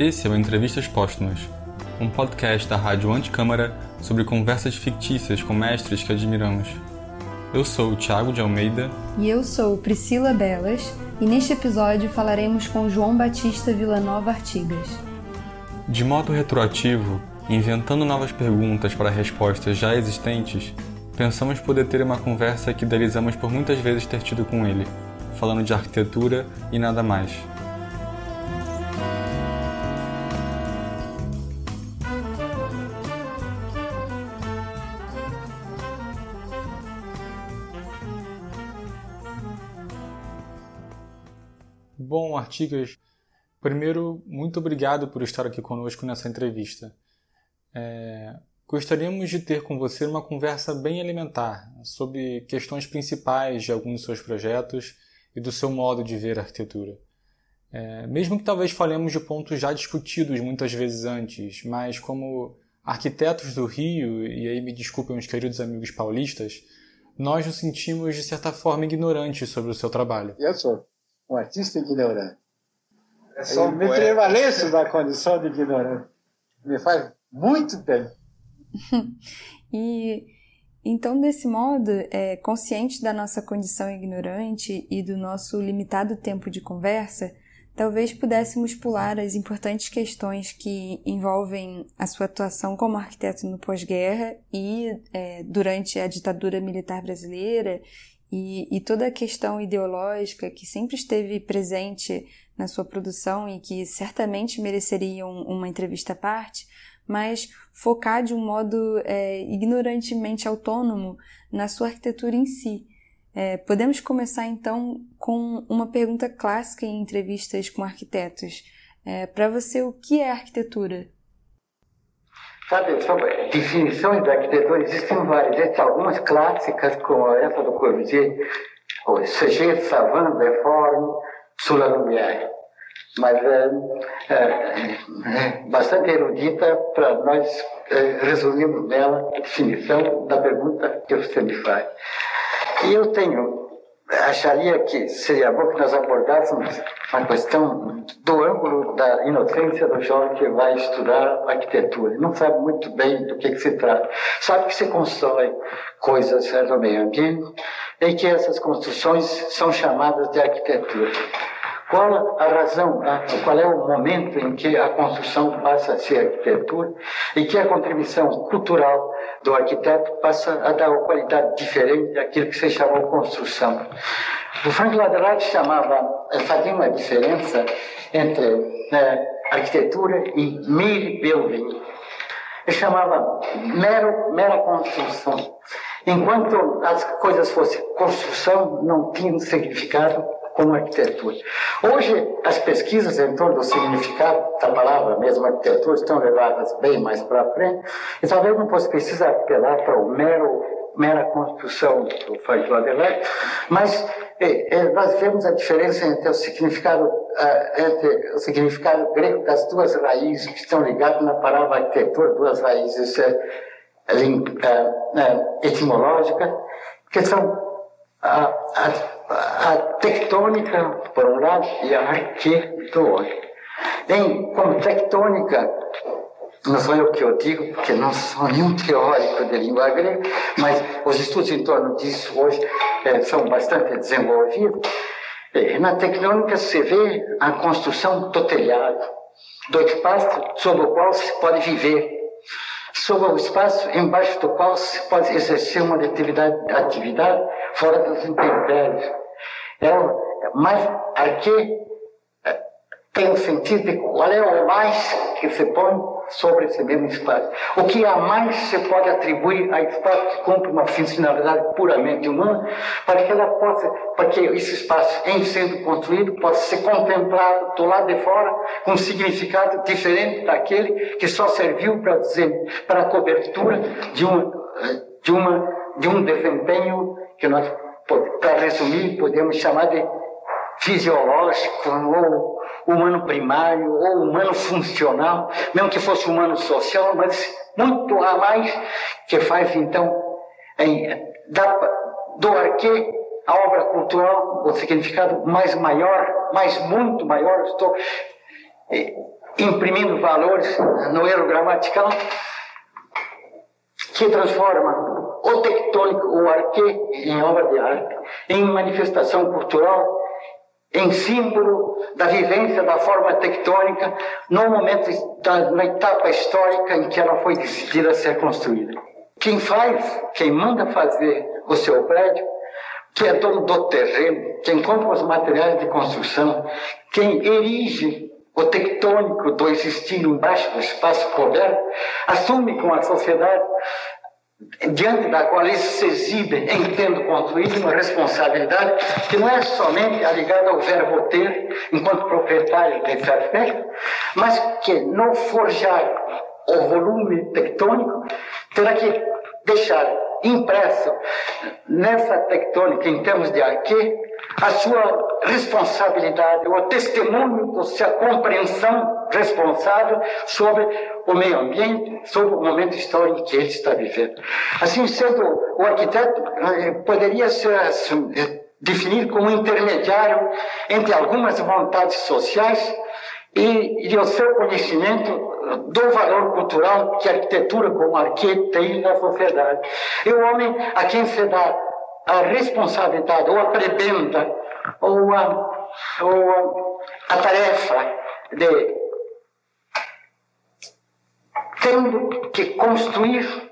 Esse é o Entrevistas Póstumas, um podcast da Rádio Anticâmara sobre conversas fictícias com mestres que admiramos. Eu sou o Tiago de Almeida. E eu sou Priscila Belas, e neste episódio falaremos com João Batista Villanova Artigas. De modo retroativo, inventando novas perguntas para respostas já existentes, pensamos poder ter uma conversa que idealizamos por muitas vezes ter tido com ele, falando de arquitetura e nada mais. Bom, Artigas, primeiro, muito obrigado por estar aqui conosco nessa entrevista. É, gostaríamos de ter com você uma conversa bem elementar sobre questões principais de alguns dos seus projetos e do seu modo de ver a arquitetura. É, mesmo que talvez falemos de pontos já discutidos muitas vezes antes, mas como arquitetos do Rio, e aí me desculpem os queridos amigos paulistas, nós nos sentimos de certa forma ignorantes sobre o seu trabalho. Eu sou um artista ignorante. É só Eu me prevaleço da condição de ignorante. Me faz muito bem. e então, desse modo, é, consciente da nossa condição ignorante e do nosso limitado tempo de conversa, talvez pudéssemos pular as importantes questões que envolvem a sua atuação como arquiteto no pós-guerra e é, durante a ditadura militar brasileira e, e toda a questão ideológica que sempre esteve presente na sua produção e que certamente mereceria uma entrevista à parte, mas focar de um modo é, ignorantemente autônomo na sua arquitetura em si. É, podemos começar então com uma pergunta clássica em entrevistas com arquitetos. É, Para você, o que é arquitetura? Sabe, sobre definições da arquitetura existem várias. Existem algumas clássicas, como essa do Corbusier, o Sujet Savant de Forme sur la lumière. Mas é, é bastante erudita para nós é, resumirmos nela a definição da pergunta que você me faz. E eu tenho acharia que seria bom que nós abordássemos a questão do ângulo da inocência do jovem que vai estudar arquitetura. Não sabe muito bem do que, que se trata. Sabe que se constrói coisas no meio ambiente e que essas construções são chamadas de arquitetura. Qual a razão, qual é o momento em que a construção passa a ser arquitetura e que a contribuição cultural do arquiteto passa a dar uma qualidade diferente daquilo que se chamou construção. O Frank Lloyd chamava, fazia uma diferença entre né, arquitetura e mere building. Ele chamava mero, mera construção. Enquanto as coisas fossem construção, não tinham significado como arquitetura. Hoje, as pesquisas em torno do significado da palavra mesmo arquitetura estão levadas bem mais para frente, e talvez não fosse preciso apelar para o mero, mera construção do Frank Adelaide, mas é, é, nós vemos a diferença entre o significado uh, entre o significado grego das duas raízes que estão ligadas na palavra arquitetura, duas raízes uh, uh, etimológicas, que são a, a, a tectônica, por um lado, e a arque do outro. Em, como tectônica, não sou eu que eu digo, porque não sou nenhum teórico de língua grega, mas os estudos em torno disso hoje é, são bastante desenvolvidos. É, na tectônica se vê a construção do telhado, do espaço sobre o qual se pode viver sobre o espaço embaixo do qual se pode exercer uma determinada atividade fora das intempéries. É, mais aqui é, tem o sentido de qual é o mais que se põe sobre esse mesmo espaço. O que a mais se pode atribuir a espaço que cumpre uma funcionalidade puramente humana, para que ela possa, para que esse espaço, em sendo construído, possa ser contemplado do lado de fora com um significado diferente daquele que só serviu para dizer, para a cobertura de uma, de uma, de um desempenho que nós, para resumir, podemos chamar de fisiológico ou humano primário ou humano funcional, mesmo que fosse humano social, mas muito a mais que faz então em, da, do arque a obra cultural o significado mais maior, mais muito maior. Estou imprimindo valores no erro gramatical, que transforma o tectônico, o arque, em obra de arte, em manifestação cultural, em símbolo da vivência da forma tectônica no momento, da, na etapa histórica em que ela foi decidida a ser construída. Quem faz, quem manda fazer o seu prédio, que é dono do terreno, quem compra os materiais de construção, quem erige o tectônico do existir embaixo do espaço coberto, assume com a sociedade diante da qual isso se exibe em tendo construído uma responsabilidade que não é somente ligada ao verbo ter, enquanto proprietário desse aspecto, mas que no forjar o volume tectônico terá que deixar impresso nessa tectônica em termos de arque a sua responsabilidade, o testemunho da sua compreensão responsável sobre o meio ambiente, sobre o momento histórico que ele está vivendo. Assim sendo, o arquiteto eh, poderia ser eh, definido como intermediário entre algumas vontades sociais e, e o seu conhecimento do valor cultural que a arquitetura como arquiteto tem na sociedade. E o homem a quem se dá a responsabilidade, ou a prebenda, ou a, ou a tarefa de tendo que construir,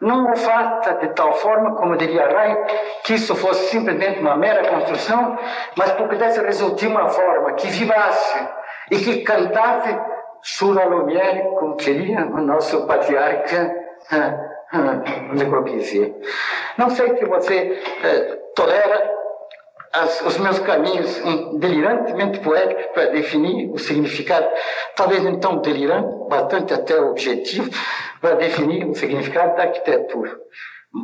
não o faça de tal forma, como diria Rai, que isso fosse simplesmente uma mera construção, mas porque desse resultar uma forma que vivasse e que cantasse Sura Lumière, como queria o nosso patriarca Le Corbusier. Não sei se você eh, tolera as, os meus caminhos delirantemente poéticos para definir o significado, talvez então delirante, bastante até objetivo, para definir o significado da arquitetura.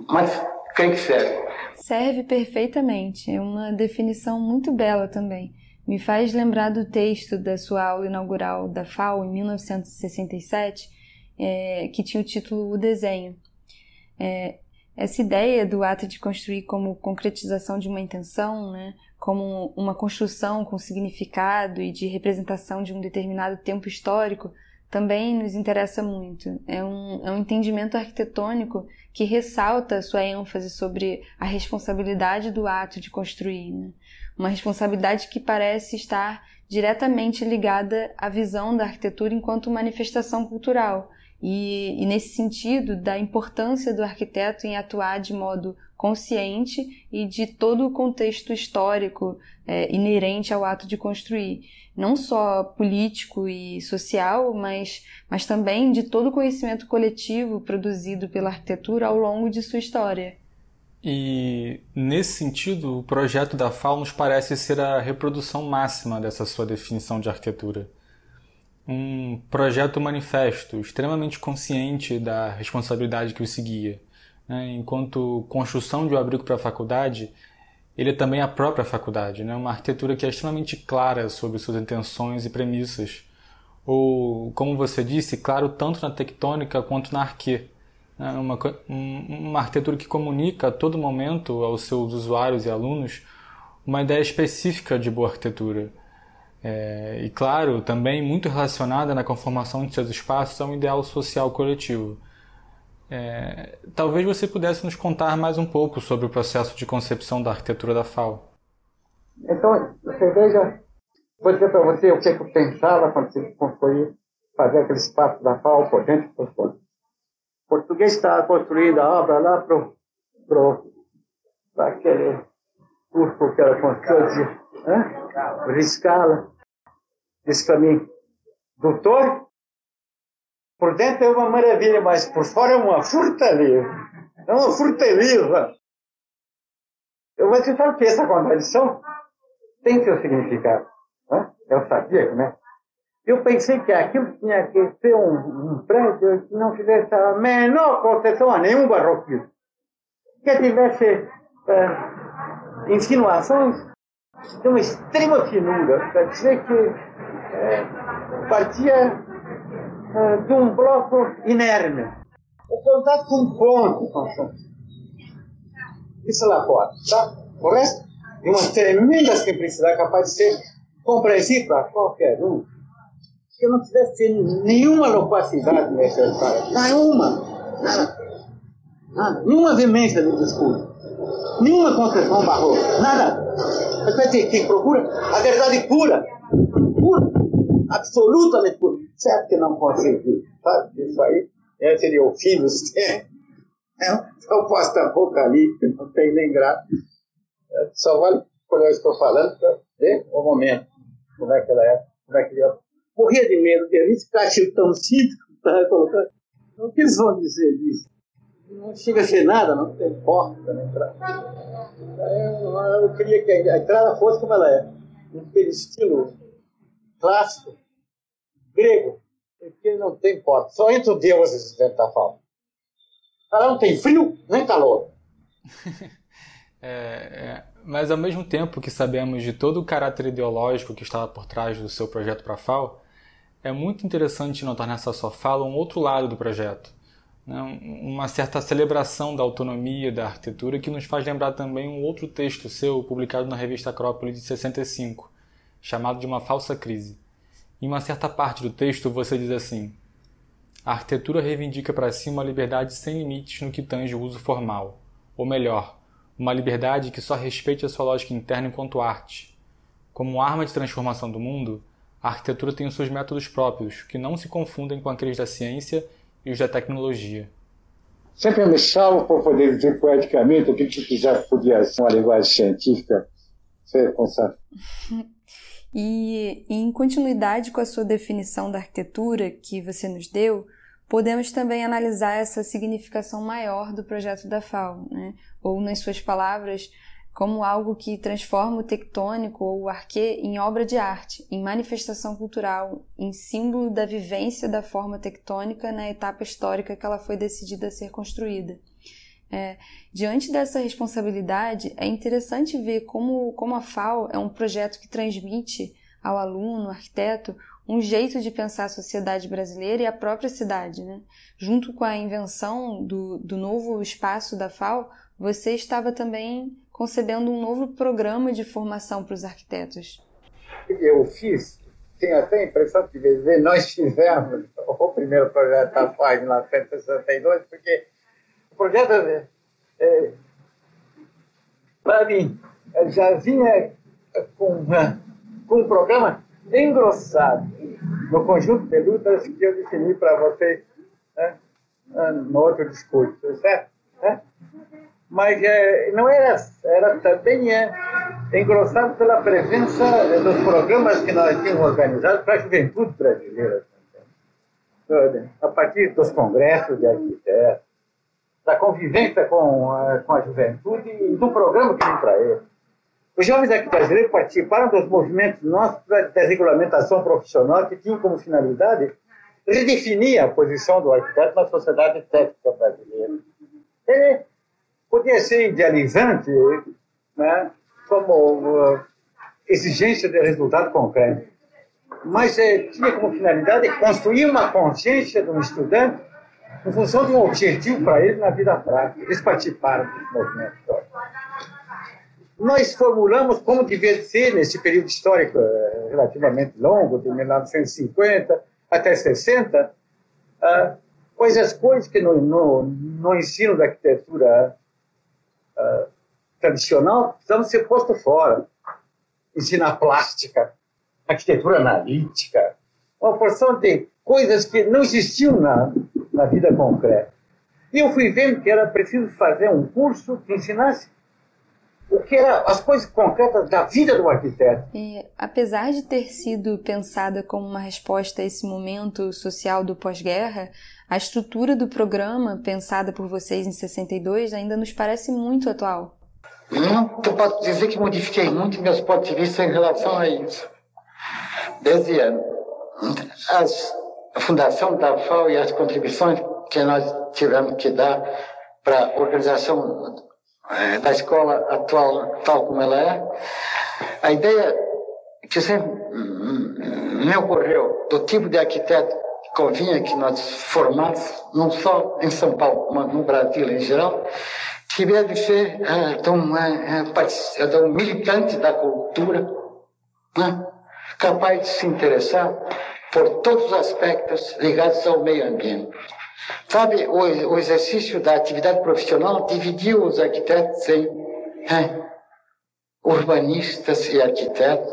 Mas creio que serve. Serve perfeitamente. É uma definição muito bela também. Me faz lembrar do texto da sua aula inaugural da FAO em 1967, é, que tinha o título O Desenho. É, essa ideia do ato de construir como concretização de uma intenção, né, como uma construção com significado e de representação de um determinado tempo histórico, também nos interessa muito. É um, é um entendimento arquitetônico que ressalta a sua ênfase sobre a responsabilidade do ato de construir. Né? Uma responsabilidade que parece estar diretamente ligada à visão da arquitetura enquanto manifestação cultural, e, e, nesse sentido, da importância do arquiteto em atuar de modo consciente e de todo o contexto histórico é, inerente ao ato de construir, não só político e social, mas, mas também de todo o conhecimento coletivo produzido pela arquitetura ao longo de sua história. E, nesse sentido, o projeto da FAO nos parece ser a reprodução máxima dessa sua definição de arquitetura um projeto manifesto extremamente consciente da responsabilidade que o seguia. Né? Enquanto construção de um abrigo para a faculdade, ele é também a própria faculdade, né? uma arquitetura que é extremamente clara sobre suas intenções e premissas. Ou, como você disse, claro tanto na tectônica quanto na arque. Né? Uma, uma arquitetura que comunica a todo momento aos seus usuários e alunos uma ideia específica de boa arquitetura é, e, claro, também muito relacionada na conformação de seus espaços a um ideal social coletivo. É, talvez você pudesse nos contar mais um pouco sobre o processo de concepção da arquitetura da FAO. Então, você veja, vou dizer para você o que, eu pensava quando você construiu, fazer aquele espaço da FAO por gente. O português está construindo a obra lá para aquele curso que ela construiu de Riscala disse para mim, doutor, por dentro é uma maravilha, mas por fora é uma fortaleza. É uma fortaleza. Eu vou te falar que essa contradição tem seu significado. Né? Eu sabia, né? Eu pensei que aquilo tinha que ser um, um prédio que não tivesse a menor concessão a nenhum barroquismo. Que tivesse é, insinuações de uma extrema finura, para dizer que é, partia é, de um bloco inerme. O contato com um ponto, Isso lá fora, tá? O resto, de uma tremenda simplicidade capaz de ser compreensível para qualquer um. Que eu não tivesse nenhuma loquacidade necessária. Nenhuma. Nada. Nada. Nenhuma veemência de discurso. Nenhuma concessão barroca. Nada. Mas vai ter quem procura a verdade pura. Pura. Absolutamente pura. Certo que não consegui. Sabe? Isso aí é, seria o fim dos tempos. É um pós-apocalipse, não tem nem graça. É, só vale quando eu estou falando para ver o momento. Como é que ela é, como é que ele é morria de medo de esse cachorro tão que estava colocando. O que eles vão dizer disso? Não chega a ser nada, não tem porta para entrar. Eu, eu queria que a entrada fosse como ela é, um estilo clássico, grego, porque não tem porta. Só entre os deuses dentro da falta. Ela não tem frio nem calor. é, é, mas ao mesmo tempo que sabemos de todo o caráter ideológico que estava por trás do seu projeto para a FAO, é muito interessante notar nessa sua fala um outro lado do projeto, né? uma certa celebração da autonomia da arquitetura que nos faz lembrar também um outro texto seu publicado na revista Acrópole de 65, chamado de Uma Falsa Crise. Em uma certa parte do texto você diz assim: A arquitetura reivindica para si uma liberdade sem limites no que tange o uso formal, ou melhor, uma liberdade que só respeite a sua lógica interna enquanto arte. Como arma de transformação do mundo, a arquitetura tem os seus métodos próprios, que não se confundem com aqueles da ciência e os da tecnologia. Sempre me salvo por poder dizer poeticamente o que quiser podia ser uma linguagem científica. Você consegue. E em continuidade com a sua definição da arquitetura que você nos deu, podemos também analisar essa significação maior do projeto da FAO, né? ou, nas suas palavras, como algo que transforma o tectônico ou o arquê em obra de arte, em manifestação cultural, em símbolo da vivência da forma tectônica na etapa histórica que ela foi decidida a ser construída. É, diante dessa responsabilidade, é interessante ver como, como a FAO é um projeto que transmite ao aluno, arquiteto, um jeito de pensar a sociedade brasileira e a própria cidade. Né? Junto com a invenção do, do novo espaço da FAO, você estava também concebendo um novo programa de formação para os arquitetos. Eu fiz, tenho até a impressão que dizer, nós fizemos o FAO projeto da FAG em 1962, porque o projeto, é para mim, já vinha com, com um programa engrossado no conjunto de lutas que eu defini para vocês né, no outro discurso, certo? Né? Mas é, não era, era também é, engrossado pela presença dos programas que nós tínhamos organizados para a juventude brasileira. A partir dos congressos de arquitetos, da convivência com a, com a juventude e do programa que vem para eles. Os jovens aqui brasileiros participaram dos movimentos nossos de desregulamentação profissional que tinham como finalidade redefinir a posição do arquiteto na sociedade técnica brasileira. E podia ser idealizante né, como uh, exigência de resultado concreto, mas eh, tinha como finalidade construir uma consciência do estudante em função de um objetivo para ele na vida prática. Eles participaram desse movimento histórico. Nós formulamos como devia ser, nesse período histórico eh, relativamente longo, de 1950 até 60, uh, coisas, coisas que no, no, no ensino da arquitetura tradicional precisam ser posto fora. Ensinar plástica, arquitetura analítica, uma porção de coisas que não existiam na, na vida concreta. E eu fui vendo que era preciso fazer um curso que ensinasse o que era as coisas concretas da vida do arquiteto. E, apesar de ter sido pensada como uma resposta a esse momento social do pós-guerra, a estrutura do programa, pensada por vocês em 62, ainda nos parece muito atual. Não posso dizer que modifiquei muito meus pontos de vista em relação a isso. Desde a, as, a fundação da FAO e as contribuições que nós tivemos que dar para a organização é, da escola atual, tal como ela é, a ideia que sempre me ocorreu do tipo de arquiteto convinha que nós formássemos, não só em São Paulo, mas no Brasil em geral, que deve ser é, tão, é, é, tão militante da cultura, né? capaz de se interessar por todos os aspectos ligados ao meio ambiente. Sabe, o, o exercício da atividade profissional dividiu os arquitetos em é, urbanistas e arquitetos,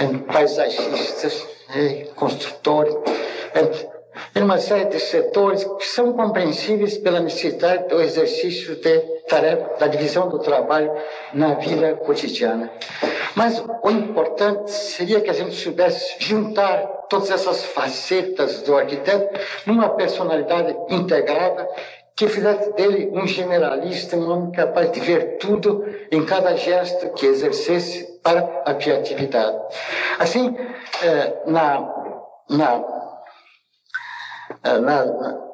em paisagistas e construtores, em uma série de setores que são compreensíveis pela necessidade do exercício de tarefa, da divisão do trabalho na vida cotidiana. Mas o importante seria que a gente soubesse juntar todas essas facetas do arquiteto numa personalidade integrada que fizesse dele um generalista, um homem capaz de ver tudo em cada gesto que exercesse para a criatividade. Assim, eh, na, na, na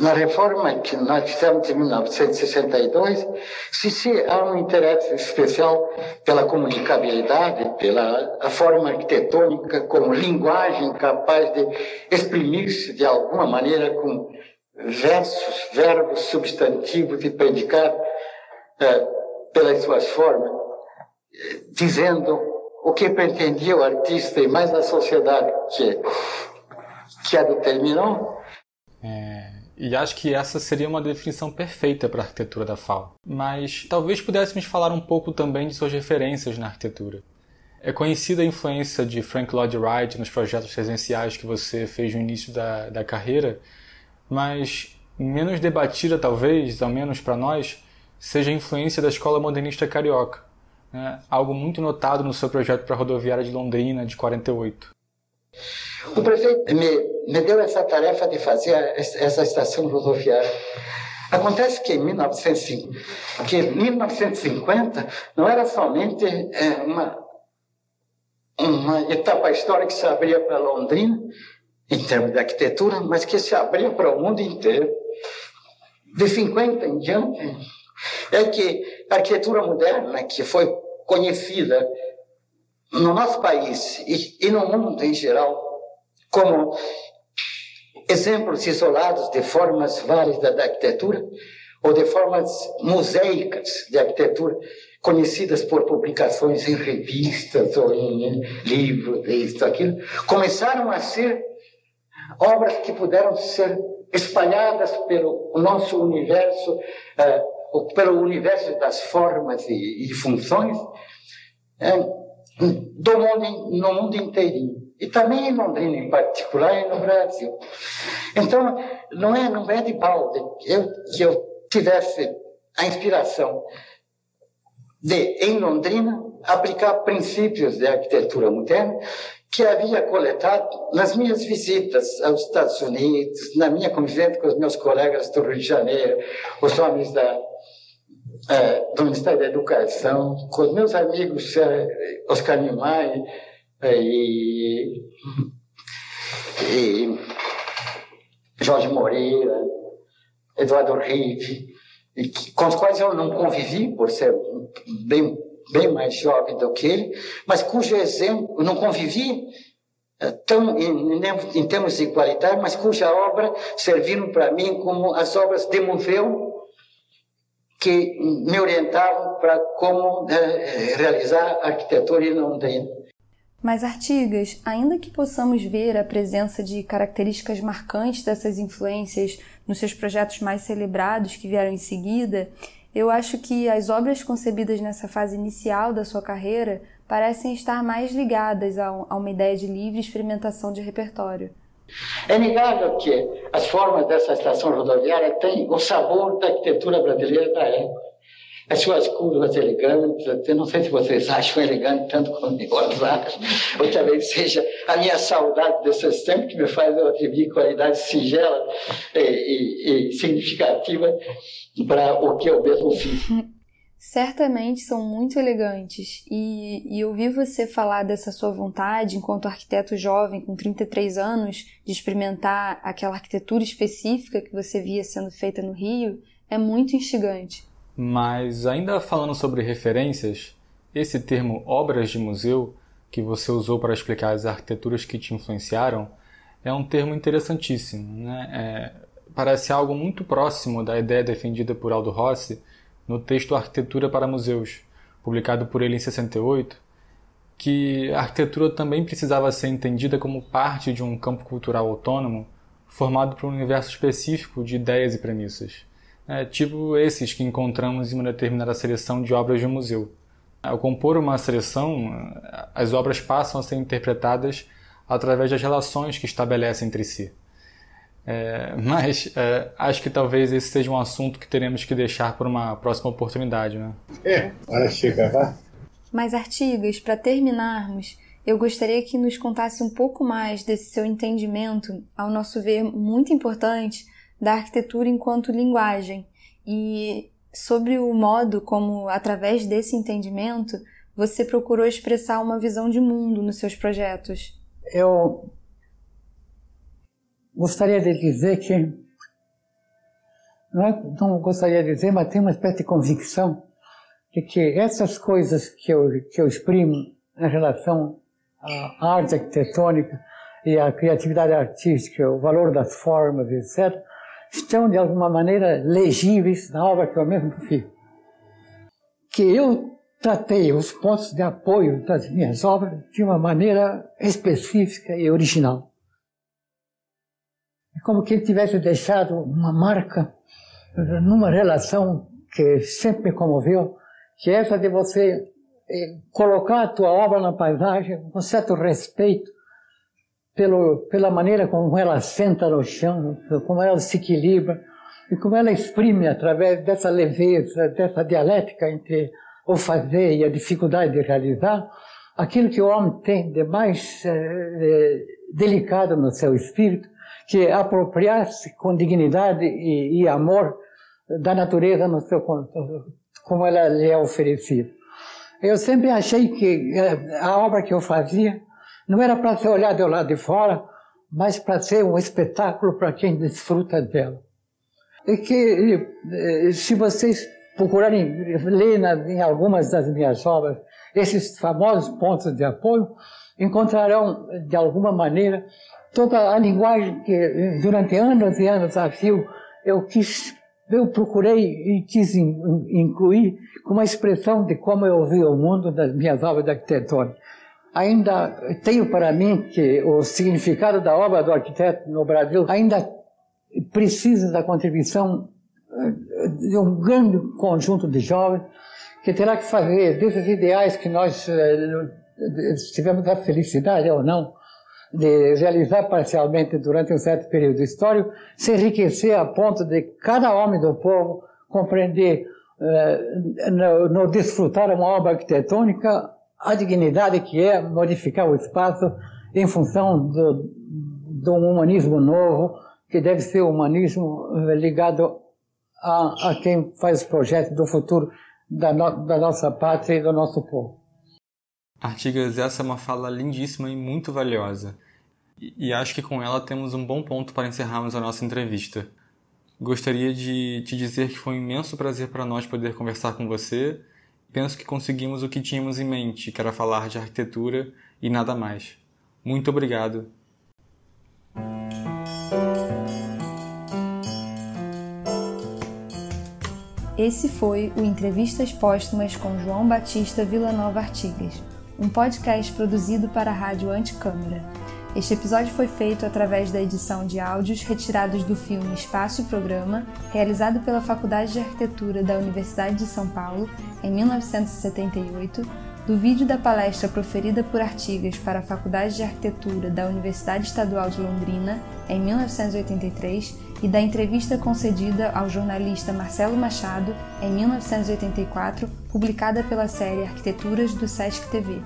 na reforma que nós fizemos em 1962, se, se há um interesse especial pela comunicabilidade, pela forma arquitetônica como linguagem capaz de exprimir-se de alguma maneira com versos, verbos, substantivos e predicar eh, pelas suas formas, dizendo o que pretendia o artista e mais a sociedade que, que a determinou. É, e acho que essa seria uma definição perfeita para a arquitetura da FAO. Mas talvez pudéssemos falar um pouco também de suas referências na arquitetura. É conhecida a influência de Frank Lloyd Wright nos projetos residenciais que você fez no início da, da carreira, mas menos debatida, talvez, ao menos para nós, seja a influência da escola modernista carioca, né? algo muito notado no seu projeto para a rodoviária de Londrina de 48. O prefeito me, me deu essa tarefa de fazer essa estação rodoviária. Acontece que em 1950, que 1950 não era somente é, uma, uma etapa histórica que se abria para Londrina, em termos de arquitetura, mas que se abria para o mundo inteiro. De 50 em diante, é que a arquitetura moderna, que foi conhecida no nosso país e, e no mundo em geral como exemplos isolados de formas válidas da arquitetura ou de formas museicas de arquitetura conhecidas por publicações em revistas ou em livros, isso, aquilo, começaram a ser obras que puderam ser espalhadas pelo nosso universo, uh, pelo universo das formas e, e funções, uh, do mundo, no mundo inteirinho. E também em Londrina, em particular, e no Brasil. Então, não é, não é de balde eu, que eu tivesse a inspiração de, em Londrina, aplicar princípios de arquitetura moderna que havia coletado nas minhas visitas aos Estados Unidos, na minha convivência com os meus colegas do Rio de Janeiro, os homens da é, do Ministério da Educação, com os meus amigos é, Oscar Niemeyer e, e Jorge Moreira, Eduardo Rive, com os quais eu não convivi, por ser bem, bem mais jovem do que ele, mas cujo exemplo, não convivi é, tão em, em termos de qualidade, mas cuja obra serviram para mim como as obras de Museu que me orientavam para como é, realizar arquitetura em Londrina. Mas Artigas, ainda que possamos ver a presença de características marcantes dessas influências nos seus projetos mais celebrados que vieram em seguida, eu acho que as obras concebidas nessa fase inicial da sua carreira parecem estar mais ligadas a uma ideia de livre experimentação de repertório. É inegável que as formas dessa estação rodoviária têm o sabor da arquitetura brasileira da época. As suas curvas elegantes, eu não sei se vocês acham elegante tanto como eu as acho, ou talvez seja a minha saudade desses tempos que me faz eu atribuir qualidade singela e, e, e significativa para o que eu mesmo fiz. certamente são muito elegantes. E, e ouvir você falar dessa sua vontade, enquanto arquiteto jovem com 33 anos, de experimentar aquela arquitetura específica que você via sendo feita no Rio, é muito instigante. Mas, ainda falando sobre referências, esse termo obras de museu, que você usou para explicar as arquiteturas que te influenciaram, é um termo interessantíssimo. Né? É, parece algo muito próximo da ideia defendida por Aldo Rossi no texto Arquitetura para Museus, publicado por ele em 68, que a arquitetura também precisava ser entendida como parte de um campo cultural autônomo formado por um universo específico de ideias e premissas, é, tipo esses que encontramos em uma determinada seleção de obras de um museu. Ao compor uma seleção, as obras passam a ser interpretadas através das relações que estabelecem entre si. É, mas é, acho que talvez esse seja um assunto que teremos que deixar para uma próxima oportunidade, né? É, hora chega, vá. Mas Artigas, para terminarmos, eu gostaria que nos contasse um pouco mais desse seu entendimento, ao nosso ver muito importante, da arquitetura enquanto linguagem e sobre o modo como, através desse entendimento, você procurou expressar uma visão de mundo nos seus projetos. Eu gostaria de dizer que, não, é, não gostaria de dizer, mas tenho uma espécie de convicção de que essas coisas que eu, que eu exprimo em relação à arte arquitetônica e à criatividade artística, o valor das formas, etc., estão de alguma maneira legíveis na obra que eu mesmo fiz. Que eu tratei os pontos de apoio das minhas obras de uma maneira específica e original. É como que ele tivesse deixado uma marca numa relação que sempre me comoveu, que é essa de você eh, colocar a tua obra na paisagem com certo respeito pelo, pela maneira como ela senta no chão, como ela se equilibra e como ela exprime através dessa leveza, dessa dialética entre o fazer e a dificuldade de realizar, aquilo que o homem tem de mais eh, delicado no seu espírito que é apropriar-se com dignidade e, e, amor da natureza no seu como ela lhe é oferecida. Eu sempre achei que eh, a obra que eu fazia não era para ser olhada do lado de fora, mas para ser um espetáculo para quem desfruta dela. E que, se vocês procurarem ler na, em algumas das minhas obras esses famosos pontos de apoio, encontrarão, de alguma maneira, toda a linguagem que durante anos e anos a fio eu quis, eu procurei e quis incluir como uma expressão de como eu vi o mundo das minhas obras de arquitetura. Ainda tenho para mim que o significado da obra do arquiteto no Brasil ainda precisa da contribuição eh, de um grande conjunto de jovens que terá que fazer desses ideais que nós eh, tivemos a felicidade ou não de realizar parcialmente durante um certo período histórico, se enriquecer a ponto de cada homem do povo compreender, no, no, desfrutar uma obra arquitetônica, a dignidade que é modificar o espaço em função do, um humanismo novo, que deve ser o um humanismo eh, ligado a, a, quem faz o projeto do futuro da, no, da nossa pátria e do nosso povo. Artigas, essa é uma fala lindíssima e muito valiosa. E acho que com ela temos um bom ponto para encerrarmos a nossa entrevista. Gostaria de te dizer que foi um imenso prazer para nós poder conversar com você. Penso que conseguimos o que tínhamos em mente, que era falar de arquitetura e nada mais. Muito obrigado. Esse foi o Entrevistas Póstumas com João Batista Villanova Artigas um podcast produzido para a Rádio Anticâmara. Este episódio foi feito através da edição de áudios retirados do filme Espaço e Programa, realizado pela Faculdade de Arquitetura da Universidade de São Paulo em 1978, do vídeo da palestra proferida por Artigas para a Faculdade de Arquitetura da Universidade Estadual de Londrina em 1983 e da entrevista concedida ao jornalista Marcelo Machado em 1984, publicada pela série Arquiteturas do Sesc TV.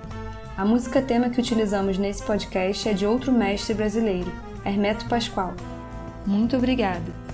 A música tema que utilizamos nesse podcast é de outro mestre brasileiro, Hermeto Pascoal. Muito obrigada!